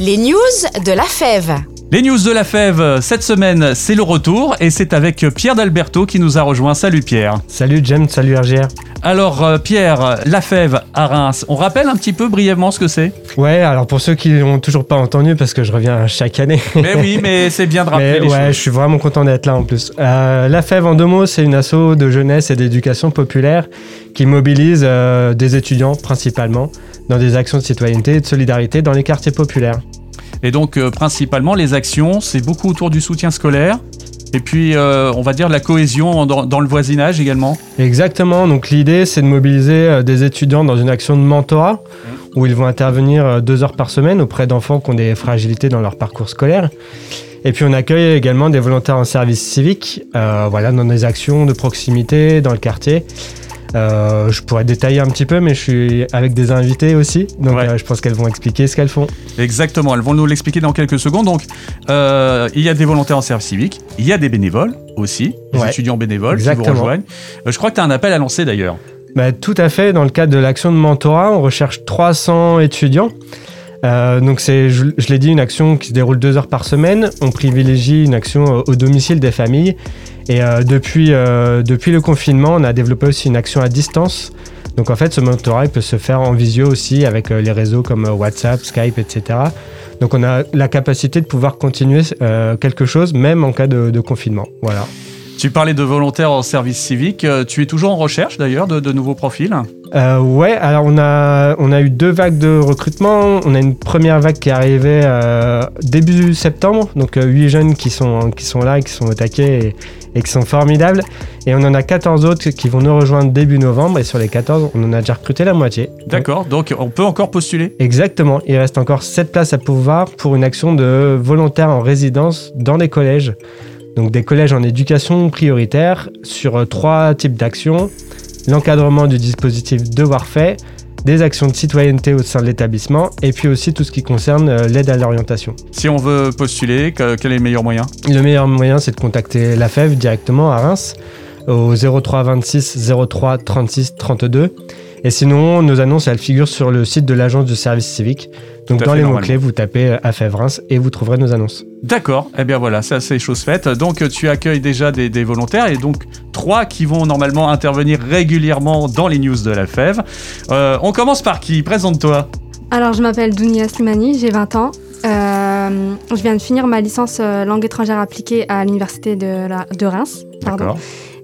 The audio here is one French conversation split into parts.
Les news de la fève. Les news de la fève, cette semaine, c'est le retour et c'est avec Pierre d'Alberto qui nous a rejoint. Salut Pierre. Salut James, salut RGR. Alors euh, Pierre, la fève à Reims, on rappelle un petit peu brièvement ce que c'est? Ouais, alors pour ceux qui n'ont toujours pas entendu, parce que je reviens chaque année. Mais oui, mais c'est bien de rappeler Mais les ouais, choses. je suis vraiment content d'être là en plus. Euh, la Fève en deux mots, c'est une asso de jeunesse et d'éducation populaire qui mobilise euh, des étudiants principalement dans des actions de citoyenneté et de solidarité dans les quartiers populaires. Et donc euh, principalement les actions, c'est beaucoup autour du soutien scolaire et puis euh, on va dire la cohésion dans, dans le voisinage également. Exactement, donc l'idée c'est de mobiliser euh, des étudiants dans une action de mentorat où ils vont intervenir deux heures par semaine auprès d'enfants qui ont des fragilités dans leur parcours scolaire. Et puis on accueille également des volontaires en service civique, euh, voilà, dans des actions de proximité dans le quartier. Euh, je pourrais détailler un petit peu, mais je suis avec des invités aussi, donc Ouais. euh, je pense qu'elles vont expliquer ce qu'elles font. Exactement, elles vont nous l'expliquer dans quelques secondes. Donc euh, il y a des volontaires en service civique, il y a des bénévoles aussi, des Ouais. étudiants bénévoles qui Exactement. vous rejoignent. Je crois que tu as un appel à lancer d'ailleurs. Bah, tout à fait. Dans le cadre de l'action de mentorat, on recherche 300 étudiants. Euh, donc c'est, je, je l'ai dit, une action qui se déroule deux heures par semaine. On privilégie une action au domicile des familles. Et euh, depuis, euh, depuis le confinement, on a développé aussi une action à distance. Donc en fait, ce mentorat il peut se faire en visio aussi avec euh, les réseaux comme WhatsApp, Skype, etc. Donc on a la capacité de pouvoir continuer quelque chose même en cas de, confinement. Voilà. Tu parlais de volontaires en service civique, tu es toujours en recherche d'ailleurs de nouveaux profils? Euh, ouais, alors on a, on a eu deux vagues de recrutement. On a une première vague qui est arrivée euh, début septembre, donc euh, huit jeunes qui sont, qui sont là, qui sont au taquet et, et qui sont formidables. Et on en a 14 autres qui vont nous rejoindre début novembre. Et sur les 14, on en a déjà recruté la moitié. D'accord, donc on peut encore postuler? Exactement, il reste encore 7 places à pouvoir pour une action de volontaires en résidence dans des collèges. Donc des collèges en éducation prioritaire sur euh, trois types d'actions. L'encadrement du dispositif Devoir fait, des actions de citoyenneté au sein de l'établissement et puis aussi tout ce qui concerne euh, l'aide à l'orientation. Si on veut postuler, que- quel est le meilleur moyen? Le meilleur moyen c'est de contacter la FEV directement à Reims au 03 26 03 36 32. Et sinon, nos annonces, elles figurent sur le site de l'agence de service civique. Donc dans les mots-clés, vous tapez AFEV Reims et vous trouverez nos annonces. D'accord, eh bien voilà, ça c'est chose faite. Donc tu accueilles déjà des, des volontaires et donc trois qui vont normalement intervenir régulièrement dans les news de la fève. Euh, on commence par qui? Présente-toi. Alors, je m'appelle Dounia Slimani, j'ai 20 ans. Euh, je viens de finir ma licence euh, langue étrangère appliquée à l'université de, la- de Reims. D'accord.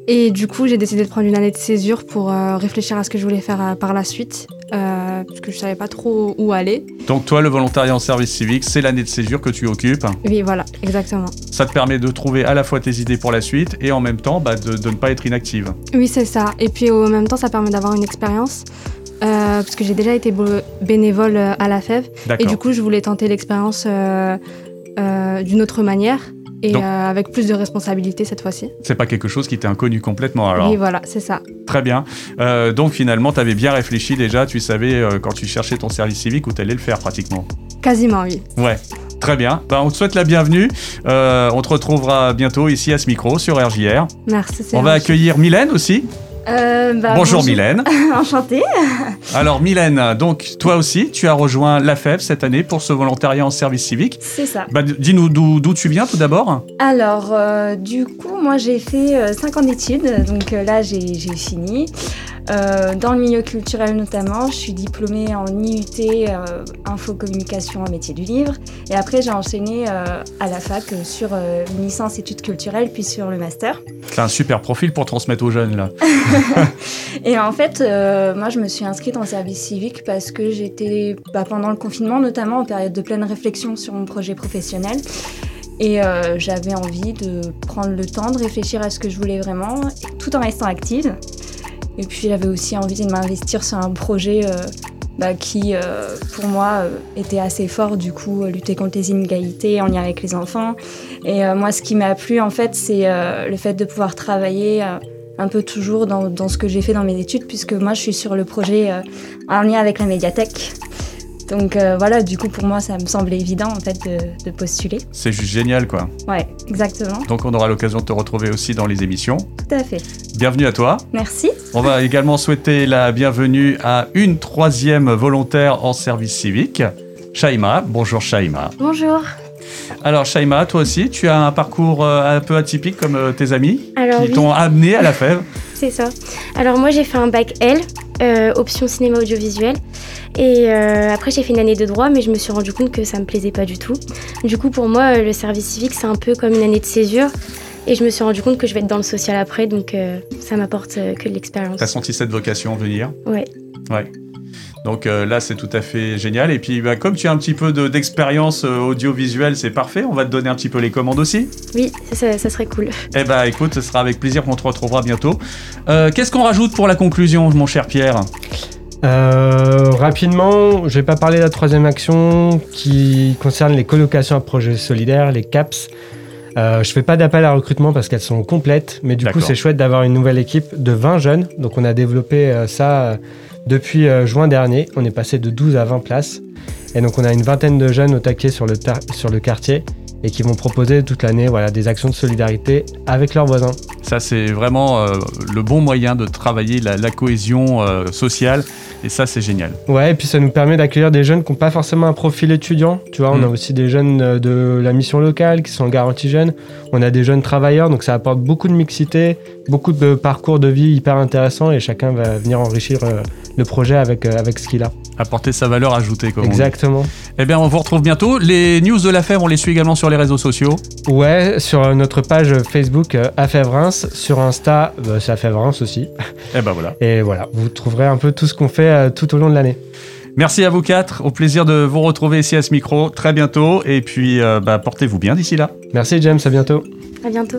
Et du coup, j'ai décidé de prendre une année de césure pour euh, réfléchir à ce que je voulais faire euh, par la suite, euh, parce que je savais pas trop où aller. Donc toi, le volontariat en service civique, c'est l'année de césure que tu occupes. Oui, voilà, exactement. Ça te permet de trouver à la fois tes idées pour la suite et en même temps bah, de, de ne pas être inactive. Oui, c'est ça. Et puis, en même temps, ça permet d'avoir une expérience, euh, parce que j'ai déjà été bénévole euh, à la FEV. Et du coup, je voulais tenter l'expérience euh, d'une autre manière et Donc- euh, avec plus de responsabilités cette fois-ci. C'est pas quelque chose qui t'est inconnu complètement alors. Oui, voilà, c'est ça. Très bien. Euh, donc finalement, tu avais bien réfléchi déjà, tu savais euh, quand tu cherchais ton service civique où tu allais le faire pratiquement. Quasiment, oui. Ouais. Très bien. Ben, on te souhaite la bienvenue. On te retrouvera bientôt ici à ce micro sur RJR. Merci. c'est On va accueillir Mylène aussi. Euh, bah, bonjour, Mylène. Enchantée. Alors Mylène, donc toi aussi, tu as rejoint la FEV cette année pour ce volontariat en service civique. C'est ça. Bah, Dis-nous d'où d'où tu viens tout d'abord. Alors, euh, du coup, moi j'ai fait 5 ans d'études, donc euh, là j'ai j'ai fini. Euh, dans le milieu culturel notamment, je suis diplômée en IUT, euh, info communication métier du livre. Et après j'ai enchaîné euh, à la fac euh, sur une licence études culturelles, puis sur le master. C'est un super profil pour transmettre aux jeunes là. Et en fait, moi, je me suis inscrite en service civique parce que j'étais, bah, pendant le confinement, notamment en période de pleine réflexion sur mon projet professionnel. Et j'avais envie de prendre le temps de réfléchir à ce que je voulais vraiment, tout en restant active. Et puis, j'avais aussi envie de m'investir sur un projet euh, bah, qui, euh, pour moi, euh, était assez fort, du coup, lutter contre les inégalités en lien avec les enfants. Et moi, ce qui m'a plu, en fait, c'est le fait de pouvoir travailler un peu toujours dans, ce que j'ai fait dans mes études, puisque moi, je suis sur le projet en lien avec la médiathèque. Donc euh, voilà, du coup, pour moi, ça me semblait évident, en fait, de, de postuler. C'est juste génial quoi. Ouais, exactement. Donc on aura l'occasion de te retrouver aussi dans les émissions. Tout à fait. Bienvenue à toi. Merci. On va également souhaiter la bienvenue à une troisième volontaire en service civique. Shaima. Bonjour Shaima. Bonjour. Alors Shaima, toi aussi, tu as un parcours euh, un peu atypique comme euh, tes amis Alors, qui oui. t'ont amené à la fève. C'est ça. Alors moi j'ai fait un bac L, euh, option cinéma audiovisuel. Et euh, après j'ai fait une année de droit, mais je me suis rendu compte que ça me plaisait pas du tout. Du coup pour moi le service civique c'est un peu comme une année de césure. Et je me suis rendu compte que je vais être dans le social après, donc euh, ça m'apporte euh, que de l'expérience. T'as senti cette vocation venir Ouais. Ouais. Donc euh, là, c'est tout à fait génial. Et puis, bah, comme tu as un petit peu de- d'expérience audiovisuelle, c'est parfait. On va te donner un petit peu les commandes aussi. Oui, ça, ça- ça serait cool. Eh bah, écoute, ce sera avec plaisir qu'on te retrouvera bientôt. Euh, Qu'est-ce qu'on rajoute pour la conclusion, mon cher Pierre? Euh, rapidement, je vais pas parler de la troisième action qui concerne les colocations à projets solidaires, les CAPS. Euh, je fais pas d'appel à recrutement parce qu'elles sont complètes, mais du coup c'est chouette d'avoir une nouvelle équipe de 20 jeunes. Donc on a développé euh, ça euh, depuis juin dernier. On est passé de 12 à 20 places. Et donc on a une vingtaine de jeunes au taquet sur le, sur le quartier et qui vont proposer toute l'année voilà, des actions de solidarité avec leurs voisins. Ça, c'est vraiment euh, le bon moyen de travailler la, la cohésion euh, sociale. Et ça, c'est génial. Ouais, et puis ça nous permet d'accueillir des jeunes qui n'ont pas forcément un profil étudiant. Tu vois, on Mm. a aussi des jeunes euh, de la mission locale qui sont en garantie jeune. On a des jeunes travailleurs, donc ça apporte beaucoup de mixité, beaucoup de parcours de vie hyper intéressants et chacun va venir enrichir euh, le projet avec, avec ce qu'il a. Apporter sa valeur ajoutée, dit. Exactement. Eh bien, on vous retrouve bientôt. Les news de la fève, on les suit également sur les réseaux sociaux. Ouais, sur euh, notre page Facebook euh, AFEV Reims, sur Insta, euh, c'est AFEV Reims aussi. Eh ben voilà. Et voilà, vous trouverez un peu tout ce qu'on fait euh, tout au long de l'année. Merci à vous quatre. Au plaisir de vous retrouver ici à ce micro très bientôt. Et puis, euh, bah, portez-vous bien d'ici là. Merci James, à bientôt. À bientôt.